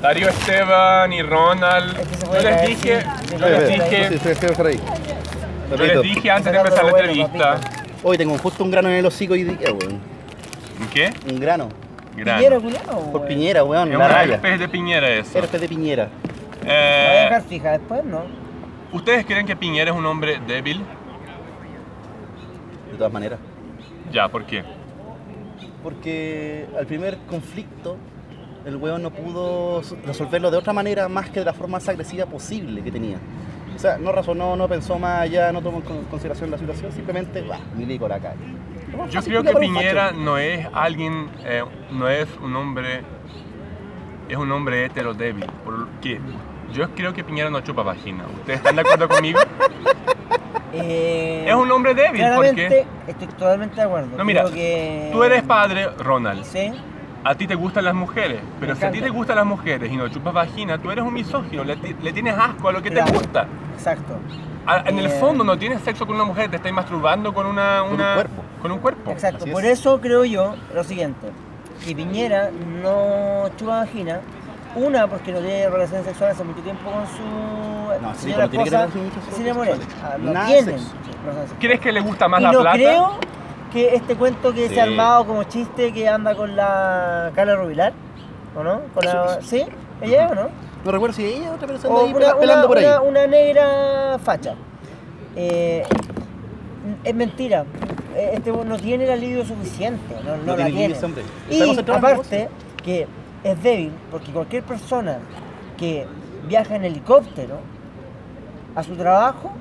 Darío Esteban y Ronald. Yo les dije, yo les dije, yo les dije antes de empezar la entrevista. Hoy tengo justo un grano en el hocico hoy día, weón. ¿Qué? Un grano. Grano. Piñera, culiao, Por. Piñera, weón. Es La una raya. especie de piñera eso. Herpes de Piñera. La voy a Eh, dejar fija después, ¿no? ¿Ustedes creen que Piñera es un hombre débil? De todas maneras. Ya, ¿por qué? Porque al primer conflicto, el weón no pudo resolverlo de otra manera más que de la forma más agresiva posible que tenía. O sea, no razonó, no pensó más allá, no tomó en con- consideración la situación, simplemente, va, milico la calle. Yo creo que Piñera no es alguien, eh, no es un hombre, es un hombre hetero débil. ¿Por qué? Yo creo que Piñera no chupa vagina. ¿Ustedes están de acuerdo conmigo? Eh, Es un hombre débil, Claramente, porque estoy totalmente de acuerdo. No, mira, Creo que... tú eres padre, Ronald. Sí. A ti te gustan las mujeres, pero si a ti te gustan las mujeres y no chupas vagina, tú eres un misógino, le, ti- le tienes asco a lo que Claro. te gusta. Exacto. A- en el Eh, fondo no tienes sexo con una mujer, te estás masturbando con una, Con un cuerpo. Con un cuerpo. Exacto. Así Por es. eso creo yo lo siguiente. Que Piñera no chupa vagina. Una, porque no tiene relaciones sexuales hace mucho tiempo con su No, sí, señora tiene que esposa, Cecilia relaciones Morel. Ah, no Nada tienen sexo. relaciones sexuales. ¿Crees que le gusta más y la no plata? creo que este cuento que Sí. se ha armado como chiste que anda con la Carla Rubilar, ¿o no? Con la, ¿Sí? ¿Ella es o no? No recuerdo si ella otra persona O ahí una, pelando una- por ahí. una- una negra facha. Eh, es mentira. Eh, Este no tiene el alivio suficiente. No, no No la tiene Y aparte, que es débil, porque cualquier persona que viaja en helicóptero a su trabajo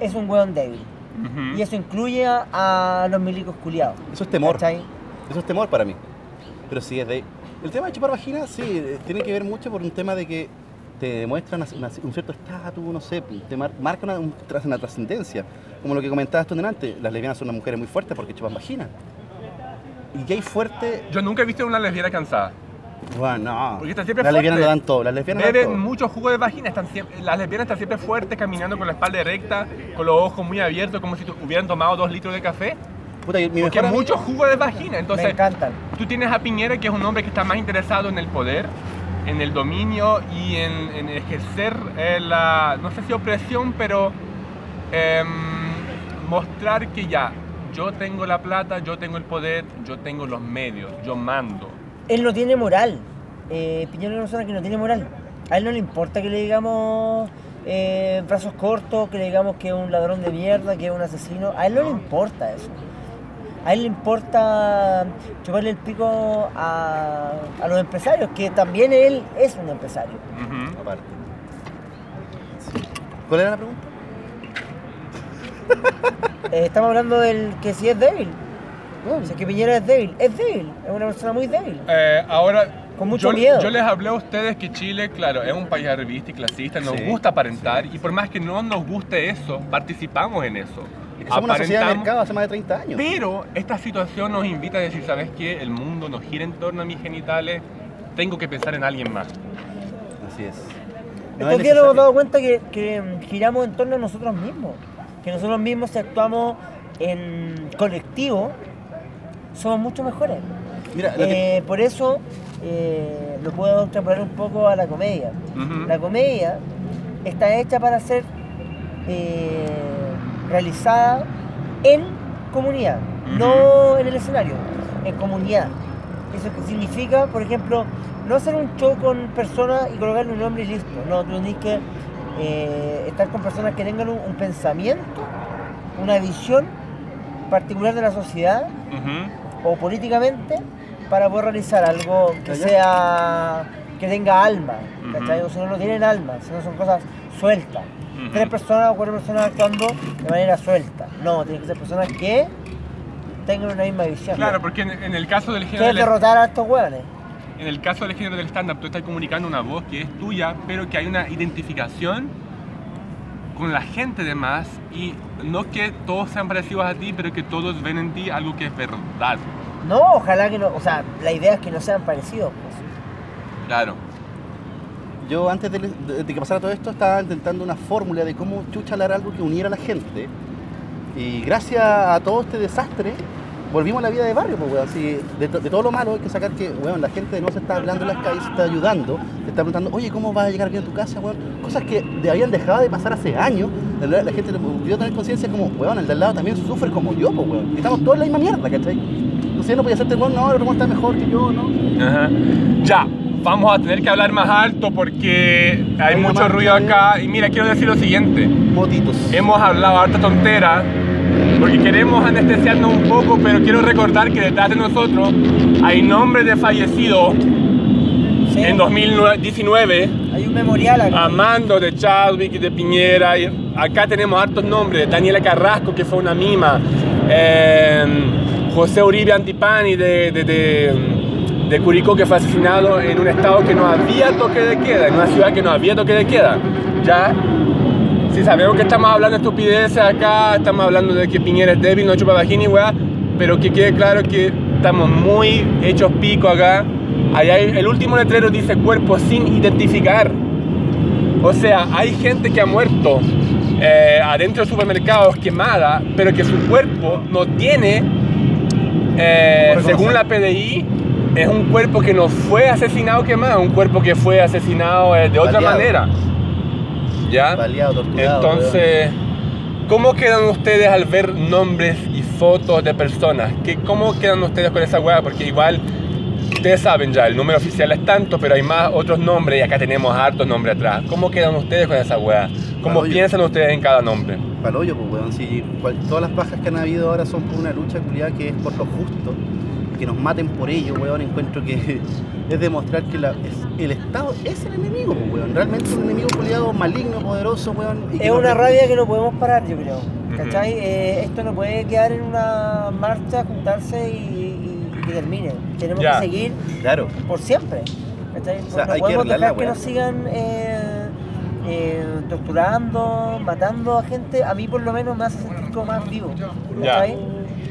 es un hueón débil. Y eso incluye a, a los milicos culiados. Eso es temor. ¿cachai? Eso es temor para mí. Pero sí es de. El tema de chupar vagina, sí, eh, tiene que ver mucho por un tema de que te demuestra una- una- un cierto estatus, no sé, te mar- marca una, un tras- una trascendencia. Como lo que comentabas tú delante, las lesbianas son unas mujeres muy fuertes porque chupan vagina. Y gay fuerte, Yo nunca he visto una lesbiana cansada. Bueno, no. Porque está siempre las lesbianas dan todo, las lesbianas lo dan Beben todo. mucho jugo de vagina, están siempre, las lesbianas están siempre fuertes, caminando con la espalda recta, con los ojos muy abiertos, como si tu- hubieran tomado dos litros de café. Puta, mi Porque mejor mucho jugo de vagina. Me Entonces, encantan. tú tienes a Piñera, que es un hombre que está más interesado en el poder, en el dominio y en, en ejercer eh, la, no sé si opresión, pero em, mostrar que ya, yo tengo la plata, yo tengo el poder, yo tengo los medios, yo mando. Él no tiene moral. Eh, Piñera es una persona que no tiene moral. A él no le importa que le digamos eh, brazos cortos, que le digamos que es un ladrón de mierda, que es un asesino. A él no le importa eso. A él le importa chuparle el pico a, a los empresarios, que también él es un empresario. Aparte. Sí. ¿Cuál era la pregunta? Eh, estamos hablando del que si es débil. O sea, que Piñera es débil. Es débil. Es una persona muy débil. Eh, ahora, Con mucho yo, miedo. yo les hablé a ustedes que Chile, claro, es un país arribista y clasista, nos Sí, gusta aparentar y por más que no nos guste eso, participamos en eso. Es que somos una sociedad de mercado hace más de 30 años. Pero esta situación nos invita a decir, ¿sabes qué? El mundo no gira en torno a mis genitales, tengo que pensar en alguien más. Así es. Estos No es días nos hemos dado cuenta que, que giramos en torno a nosotros mismos. Que nosotros mismos, si actuamos en colectivo, somos mucho mejores. Mira, que- Eh, por eso eh, lo puedo extrapolar un poco a la comedia. La comedia está hecha para ser eh, realizada en comunidad, no en el escenario, en comunidad. Eso que significa, por ejemplo, no hacer un show con personas y colocarle un nombre y listo. No, tú tienes que eh, estar con personas que tengan un, un pensamiento, una visión particular de la sociedad. O políticamente para poder realizar algo que sea que tenga alma, Ujú. ¿cachai? O si no, no tienen alma, si no son cosas sueltas. Tres personas o cuatro personas actuando de manera suelta. No, tienen que ser personas que tengan una misma visión. Claro, porque en, en el caso del género del, derrotar a estos hueones. en el caso del género del stand-up, tú estás comunicando una voz que es tuya, pero que hay una identificación con la gente de más y no que todos sean parecidos a ti, pero que todos ven en ti algo que es verdad. No, ojalá que no, o sea, la idea es que no sean parecidos. pues. Claro. Yo antes de, de- de que pasara todo esto estaba intentando una fórmula de cómo chucha hablar algo que uniera a la gente. Y gracias a todo este desastre volvimos a la vida de barrio, pues, weón. Si de, to- de todo lo malo hay que sacar que, weón, la gente no se está hablando en las calles, se está ayudando, te está preguntando, oye, ¿cómo vas a llegar bien a tu casa, weón? Cosas que habían dejado de pasar hace años. La, la gente debió tener conciencia como, weón, el de al lado también sufre como yo, pues, weón. Y estamos todos en la misma mierda, ¿cachai? Entonces no podía hacerte, weón, no, el está mejor que yo, ¿no? Ajá. Ya, vamos a tener que hablar más alto porque hay mucho ruido acá. Y mira, quiero decir lo siguiente. Motitos. Hemos hablado harta tontera porque queremos anestesiarnos un poco, pero quiero recordar que detrás de nosotros hay nombres de fallecidos Sí. en 2019. Hay un memorial acá. Amando de Chadwick y de Piñera. Acá tenemos hartos nombres. Daniela Carrasco, que fue una mima. Eh, José Uribe Antipani de, de, de- de Curicó, que fue asesinado en un estado que no había toque de queda, en una ciudad que no había toque de queda. Ya, si sabemos que estamos hablando de estupideces acá, estamos hablando de que Piñera es débil, no chupa vagina y weá, pero que quede claro que estamos muy hechos pico acá. Allá el último letrero dice cuerpo sin identificar. O sea, hay gente que ha muerto eh, adentro de supermercados quemada, pero que su cuerpo no tiene, eh, ¿Cómo según la? PDI, es un cuerpo que no fue asesinado quemado, un cuerpo que fue asesinado eh, de otra manera. ¿Ya? Baleado, torturado. weón. Entonces, ¿cómo quedan ustedes al ver nombres y fotos de personas? ¿Qué, ¿Cómo quedan ustedes con esa weá? Porque igual, ustedes saben ya, el número oficial es tanto, pero hay más otros nombres y acá tenemos hartos nombres atrás. ¿Cómo quedan ustedes con esa weá? ¿Cómo piensan ustedes en cada nombre? Paloyo, pues, weón. Si cual- todas las bajas que han habido ahora son por una lucha culiada que es por lo justo. Que nos maten por ello, weón. Encuentro que es demostrar que la- es- el Estado es el enemigo, pues, weón. Realmente es un enemigo culiado maligno, poderoso, weón. y que Es nos- una rabia que no podemos parar, yo creo. ¿Cachai? Eh, esto no puede quedar en una marcha, juntarse y, y- y que termine. Tenemos Ya. que seguir Claro. por siempre. ¿cachai? O sea, no hay que podemos arreglar dejar la que nos sigan eh, eh, torturando, matando a gente. A mí por lo menos me hace sentir como más vivo. Ya.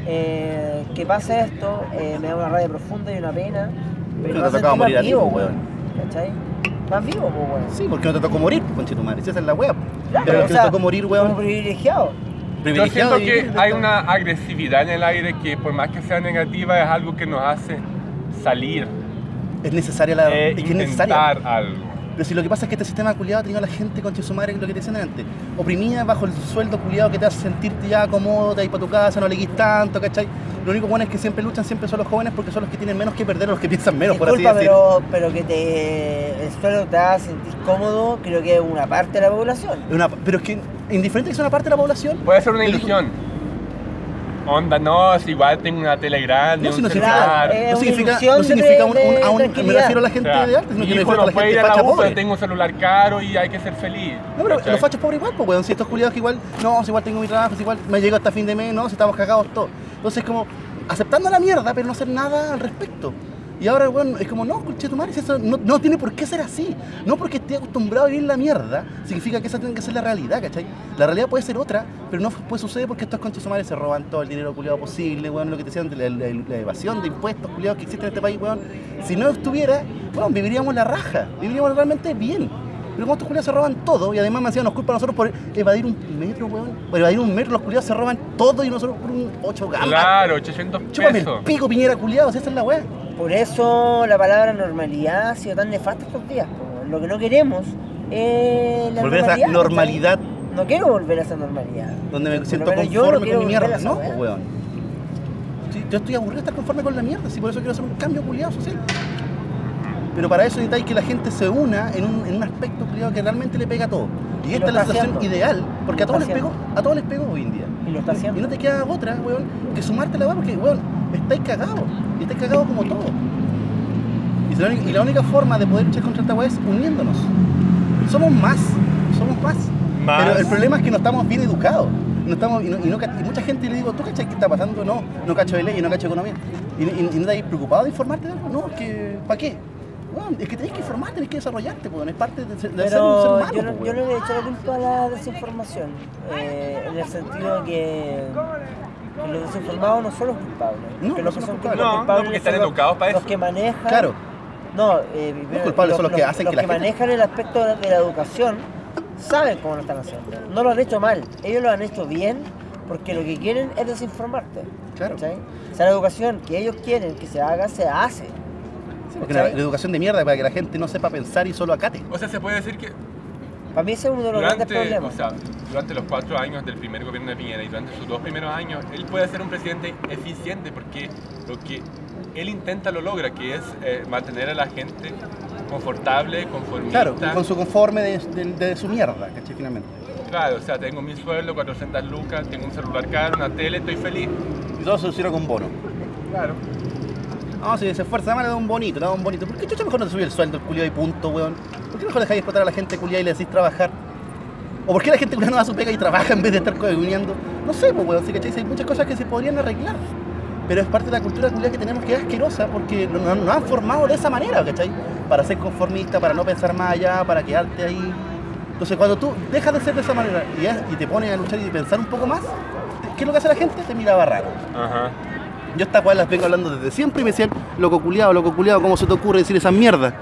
Eh, que pase esto eh, me da una rabia profunda y una pena. Pero me te tocaba morir más a ti, vivo, pues, weón. ¿Cachai? Más vivo, pues, weón. Sí, porque no te tocó morir, conchetumare. Si esa es la weá. Claro, Pero o el que sea, te tocó morir, Como weón. privilegiado. Yo siento que hay una agresividad en el aire que por más que sea negativa es algo que nos hace salir, Es necesaria la. e es que es necesaria. intentar algo. Pero si lo que pasa es que este sistema culiado ha tenido a la gente con su madre, lo que te decían antes, oprimida bajo el sueldo culiado que te hace sentirte ya cómodo, te vas para tu casa, no le guís tanto, ¿cachai? Lo único bueno es que siempre luchan, siempre son los jóvenes porque son los que tienen menos que perder, los que piensan menos, por así Disculpa, decir. pero, pero que te, el suelo te haga sentir cómodo, creo que es una parte de la población. Una- pero es que indiferente que sea una parte de la población, Puede ser una ilusión. Onda, no, si igual tengo una tele grande, No, un no celular. Eh, no significa, no significa un, de- un- a un- me refiero a la gente O sea, de arte, sino que me refiero a no la gente ir a la facha U, pobre. tengo un celular caro y hay que ser feliz. No, pero ¿cachai? los fachos pobres igual, pues, weón. Si estos culiados que igual, no, si igual tengo mi trabajo, si igual me llego hasta fin de mes, no, si estamos cagados todos. Entonces, como aceptando la mierda, pero no hacer nada al respecto. Y ahora, weón, es como, no, conche tu madre, eso no, no tiene por qué ser así. No porque esté acostumbrado a vivir la mierda, significa que esa tiene que ser la realidad, ¿cachai? La realidad puede ser otra, pero no puede suceder porque estos conches madre se roban todo el dinero culiado posible, weón, lo que te decían, de la, la- la evasión de impuestos culiados que existe en este país, weón. Si no estuviera, weón, viviríamos la raja, viviríamos realmente bien. Pero como estos culiados se roban todo y además me hacían nos culpa a nosotros por evadir un metro, weón. Por evadir un metro, los culiados se roban todo y nosotros por un 8 gambas. Claro, 800 Chúpame el pesos. pico, piñera culiado, si esa es la weá. Por eso la palabra normalidad ha sido tan nefasta estos días. Lo que no queremos es la Volver a esa normalidad No quiero volver a esa normalidad. donde me siento yo no conforme con mi mierda. No, weón. Sí, yo estoy aburrido de estar conforme con la mierda, sí, por eso quiero hacer un cambio culiado social. Pero para eso necesitáis que la gente se una en un, en un aspecto culiado que realmente le pega a todo. Y Y esta es la situación haciendo. ideal, porque a todos les pegó, a todos les pegó hoy en día. Y lo está haciendo. Y no te queda otra, weón, que sumarte la weá porque, weón, estáis cagados. Y estáis cagados como todos. Y la, única, y la única forma de poder luchar contra esta weá es uniéndonos. Somos más, somos más. Más. Pero el problema es que no estamos bien educados. No estamos, y, no- y no ca- y mucha gente le digo, ¿tú cachai qué está pasando? No, no cacho de ley, no cacho de economía. ¿Y, y, y no estáis preocupado de informarte de algo? No, es que, ¿para qué? Bueno, es que tenés que informarte, tenés que desarrollarte, pues, es parte de, ser- de ser un ser Pero humano. yo, no, pues, yo no le he hecho la culpa a la desinformación, eh, en el sentido de que, que los desinformados no son los culpables. No, que no los son que los son culpables. los No, no, culpables porque están son los- educados para Los eso. que manejan. Claro, No, eh, primero, culpables son los que hacen los que la que gente- manejan el aspecto de la educación saben cómo lo están haciendo. No lo han hecho mal, ellos lo han hecho bien porque lo que quieren es desinformarte. Claro. ¿cachai? O sea, la educación que ellos quieren que se haga, se hace. Sí, porque la, la educación de mierda para que la gente no sepa pensar y solo acate. O sea, se puede decir que Para mí ese es uno de los grandes durante, problemas. o sea, durante los cuatro años del primer gobierno de Piñera y durante sus dos primeros años, él puede ser un presidente eficiente porque lo que él intenta lo logra, que es eh, mantener a la gente confortable, conformista. Claro, con su conforme de, de- de su mierda, ¿cachai? Finalmente. Claro, o sea, tengo mi sueldo, 400 lucas, tengo un celular caro, una tele, estoy feliz. Y todo se soluciona con bono. Claro. No, si se esfuerza más, le da un bonito, le da un bonito. ¿Por qué chucha mejor no te subí el sueldo, el culiado y punto, weón? ¿Por qué mejor dejáis explotar a la gente culiada y le decís trabajar? ¿O por qué la gente culiada no va a su pega y trabaja en vez de estar comuniando? No sé, pues, weón, sí, ¿cachai? Hay muchas cosas que se podrían arreglar. Pero es parte de la cultura culiada que tenemos que es asquerosa porque nos, han formado de esa manera, ¿cachai? Para ser conformista, para no pensar más allá, para quedarte ahí. Entonces, cuando tú dejas de ser de esa manera y, es- y te pones a luchar y pensar un poco más, ¿qué es lo que hace la gente? Te miraba raro. Ajá. Yo estas weas las vengo hablando desde siempre y me decían, loco culiado, loco culiado, ¿cómo se te ocurre decir esa mierda?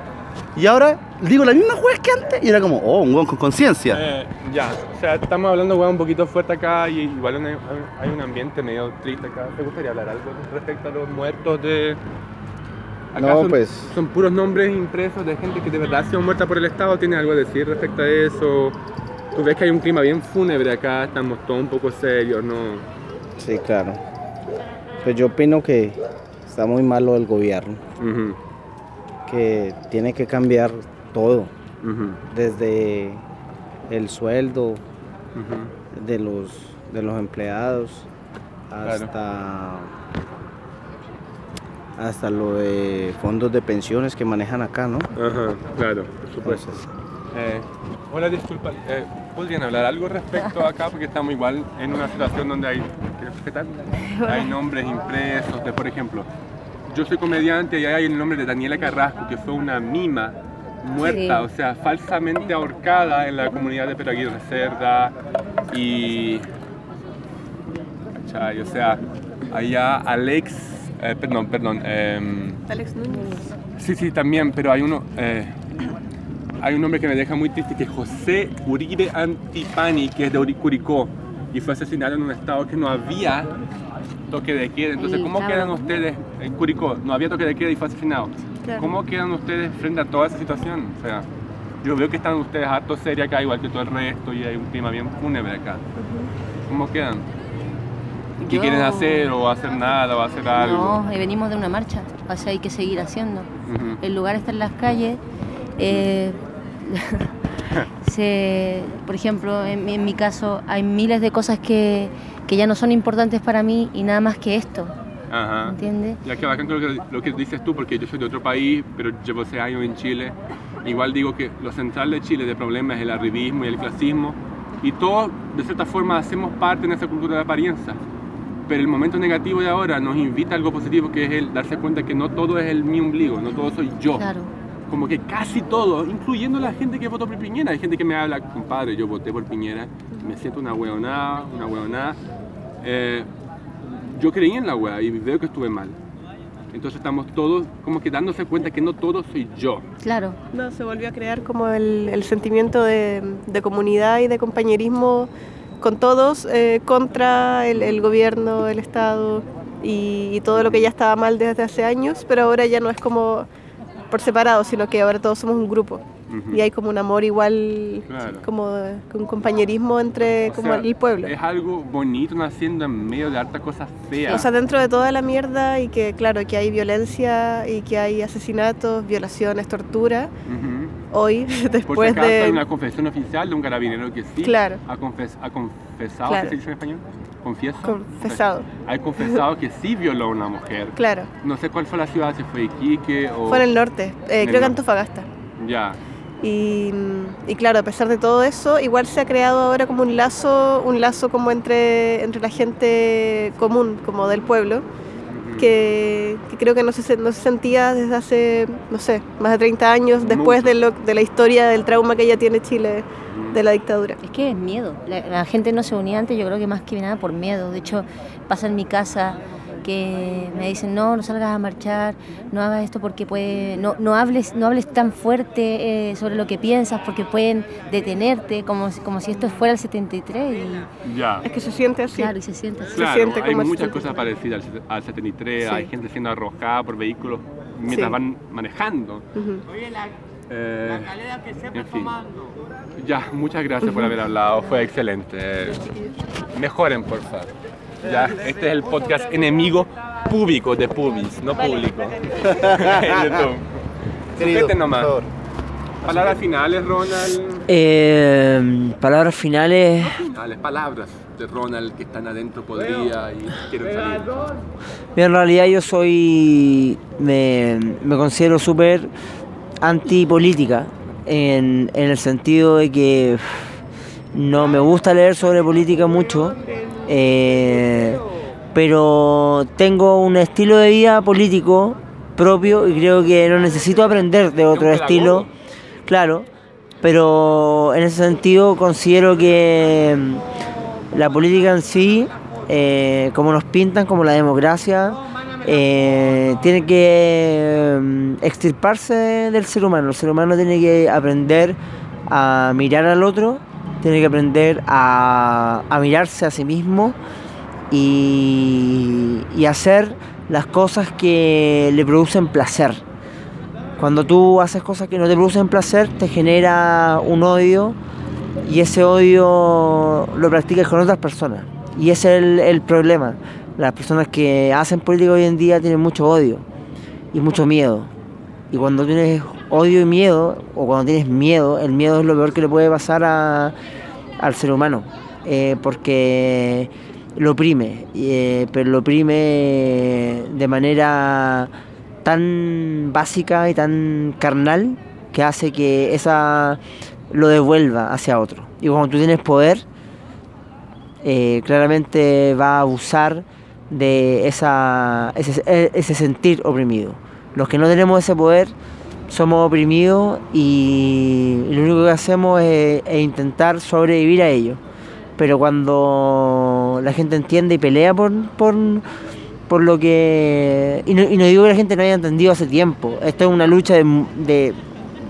Y ahora digo las mismas weas que antes y era como, oh, un weón con conciencia. Eh, ya, o sea, estamos hablando weón, un poquito fuerte acá y igual hay, hay un ambiente medio triste acá. ¿Te gustaría hablar algo respecto a los muertos de... Acá No, son, pues. Son puros nombres impresos de gente que de verdad ha sido muerta por el Estado. ¿Tienes algo a decir respecto a eso? Tú ves que hay un clima bien fúnebre acá, estamos todos un poco serios, ¿no? Sí, claro. Pues yo opino que está muy malo el gobierno, que tiene que cambiar todo, desde el sueldo de los, de los empleados Claro. hasta, hasta lo de fondos de pensiones que manejan acá, ¿no? Ajá, claro, por supuesto. Entonces, Eh, hola, disculpa, eh, ¿podrían hablar algo respecto acá? Porque estamos igual en una situación donde hay, ¿qué tal? Hay nombres impresos de, por ejemplo, yo soy comediante y ahí hay el nombre de Daniela Carrasco, que fue una mima muerta, Sí. o sea, falsamente ahorcada en la comunidad de Peraguirre Cerda y... O sea, allá Alex, eh, perdón, perdón, em, Alex Núñez. Sí, sí, también, pero hay uno. eh, hay un nombre que me deja muy triste que es José Uribe Antipani, que es de Uri- Curicó y fue asesinado en un estado que no había toque de queda. Entonces, ¿cómo quedan ustedes en Curicó? No había toque de queda y fue asesinado. Claro. ¿Cómo quedan ustedes frente a toda esa situación? O sea, yo veo que están ustedes harto serios acá, igual que todo el resto, y hay un clima bien fúnebre acá. ¿Cómo quedan? ¿Qué Yo- quieren hacer o hacer nada o hacer algo? No, eh, venimos de una marcha, o sea, hay que seguir haciendo. El lugar está en las calles. eh, se, por ejemplo, en, en mi caso, hay miles de cosas que, que ya no son importantes para mí y nada más que esto, Ajá. ¿entiendes? Ya que bacán creo que lo que dices tú, porque yo soy de otro país, pero llevo seis años en Chile. Igual digo que lo central de Chile de problema es el arribismo y el clasismo. Y todos, de cierta forma, hacemos parte en esa cultura de apariencia. Pero el momento negativo de ahora nos invita a algo positivo, que es el darse cuenta que no todo es el mi ombligo, no todo soy yo. Claro. Como que casi todo, incluyendo la gente que votó por Piñera. Hay gente que me habla, compadre, yo voté por Piñera, me siento una hueonada, una hueonada. Eh, yo creí en la wea y veo que estuve mal. Entonces estamos todos como que dándose cuenta que no todo soy yo. Claro, No, se volvió a crear como el, el sentimiento de, de comunidad y de compañerismo con todos eh, contra el, el gobierno, el Estado y, y todo lo que ya estaba mal desde hace años, pero ahora ya no es como por separado, sino que ahora todos somos un grupo Ujú. y hay como un amor igual, Claro. como un compañerismo entre O como sea, el pueblo. Es algo bonito naciendo en medio de hartas cosas feas. O sea, dentro de toda la mierda y que, claro, que hay violencia y que hay asesinatos, violaciones, tortura, Ujú. hoy, Por si después acaso hay de... una confesión oficial de un carabinero que sí Claro. ha, confes- ha confesado, Claro. ¿qué se dice en español? ¿Confieso? Confesado. Hay confesado que sí violó a una mujer. Claro, No sé cuál fue la ciudad, si fue Iquique o... fue en el norte, eh, En el creo que norte. Antofagasta. Ya. Y, y claro, a pesar de todo eso, igual se ha creado ahora como un lazo, un lazo como entre, entre la gente común, como del pueblo, que, que creo que no se, no se sentía desde hace, no sé, más de 30 años después de, lo, de la historia del trauma que ya tiene Chile de la dictadura. es que es miedo. La, la gente no se unía antes, yo creo que más que nada por miedo. De hecho, pasa en mi casa que me dicen no, no salgas a marchar, no hagas esto porque puede, no, no hables, no hables tan fuerte eh, sobre lo que piensas porque pueden detenerte, como, si- como si esto fuera el 73 y Ya. Es que se siente así. claro, y se siente así. Claro, siente hay como muchas 73. cosas parecidas al, al 73, Sí. hay gente siendo arrojada por vehículos mientras Sí. van manejando. Ujú. Eh, en fin. Ya, muchas gracias por haber hablado, fue excelente. Mejoren, por favor. Ya, este es el podcast enemigo público de Pubis, no público. En YouTube. Querido, nomás. Palabras finales, Ronald. Eh, palabras finales. Finales, palabras de Ronald que están adentro podría y quieren salir. Mira, en realidad yo soy. Me, me considero súper antipolítica. En, en el sentido de que no me gusta leer sobre política mucho. Eh, pero tengo un estilo de vida político propio y creo que no necesito aprender de otro estilo. Claro, pero en ese sentido considero que mm, la política en sí, eh, como nos pintan, como la democracia, eh, tiene que mm, extirparse del ser humano. El ser humano tiene que aprender a mirar al otro, tiene que aprender a, a mirarse a sí mismo y, y hacer las cosas que le producen placer. Cuando tú haces cosas que no te producen placer, te genera un odio y ese odio lo practicas con otras personas. Y ese es el, el problema. Las personas que hacen política hoy en día tienen mucho odio y mucho miedo. Y cuando tienes odio y miedo, o cuando tienes miedo, el miedo es lo peor que le puede pasar al ser humano. eh, porque lo oprime, eh, pero lo oprime de manera tan básica y tan carnal que hace que esa lo devuelva hacia otro. Y cuando tú tienes poder, eh, claramente va a abusar de esa, ese sentir oprimido. Los que no tenemos ese poder somos oprimidos y lo único que hacemos es, intentar sobrevivir a ello. Pero cuando la gente entiende y pelea por, por, por lo que... Y no, y no digo que la gente no haya entendido hace tiempo, esto es una lucha de, de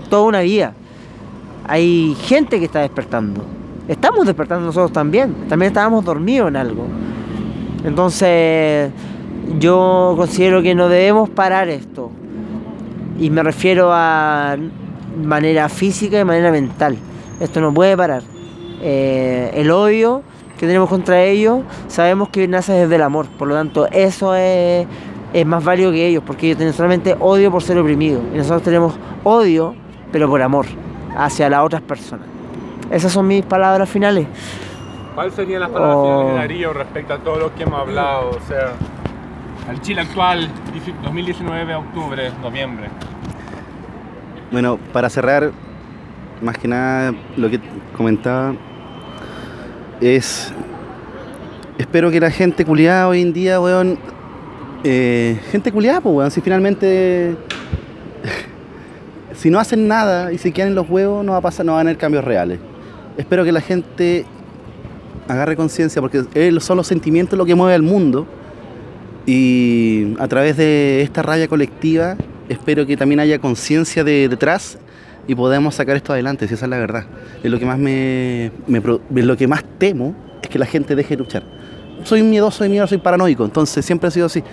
toda una vida. Hay gente que está despertando. Estamos despertando nosotros también. También estábamos dormidos en algo. Entonces, yo considero que no debemos parar esto. Y me refiero a manera física y manera mental. Esto no puede parar. Eh, el odio que tenemos contra ellos, sabemos que nace desde el amor. Por lo tanto, eso es, es más válido que ellos, porque ellos tienen solamente odio por ser oprimidos. Y nosotros tenemos odio, pero por amor, hacia las otras personas. Esas son mis palabras finales. ¿Cuáles serían las palabras Oh. finales de Darío respecto a todo lo que hemos hablado? O sea, al Chile actual, 2019, octubre, noviembre. Bueno, para cerrar, más que nada lo que comentaba es. Espero que la gente culiada hoy en día, weón. eh, gente culiada, pues, weón. Si finalmente. si no hacen nada y se quedan en los huevos, no va a pasar, no van a haber cambios reales. Espero que la gente agarre conciencia, porque son los sentimientos lo que mueve al mundo. Y a través de esta raya colectiva, espero que también haya conciencia de detrás y podamos sacar esto adelante, si esa es la verdad. Es lo que más me, me lo que más temo es que la gente deje de luchar. Soy miedoso de miedo, soy paranoico, entonces siempre ha sido así.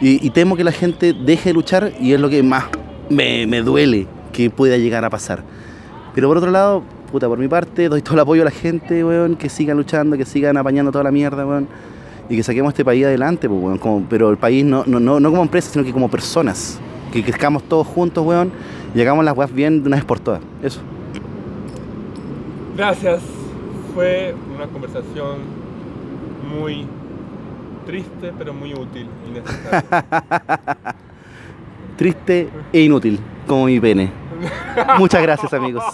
Y, y temo que la gente deje de luchar y es lo que más me, me duele que pueda llegar a pasar. Pero por otro lado, puta, por mi parte, doy todo el apoyo a la gente, weón, que sigan luchando, que sigan apañando toda la mierda, weón. Y que saquemos este país adelante, pues, weón. como- pero el país no, no, no, no como empresa, sino que como personas. Que crezcamos todos juntos, weón, y hagamos las weas bien de una vez por todas. Eso. Gracias. Fue una conversación muy triste, pero muy útil y necesaria. Triste e inútil, como mi pene. Muchas gracias, amigos.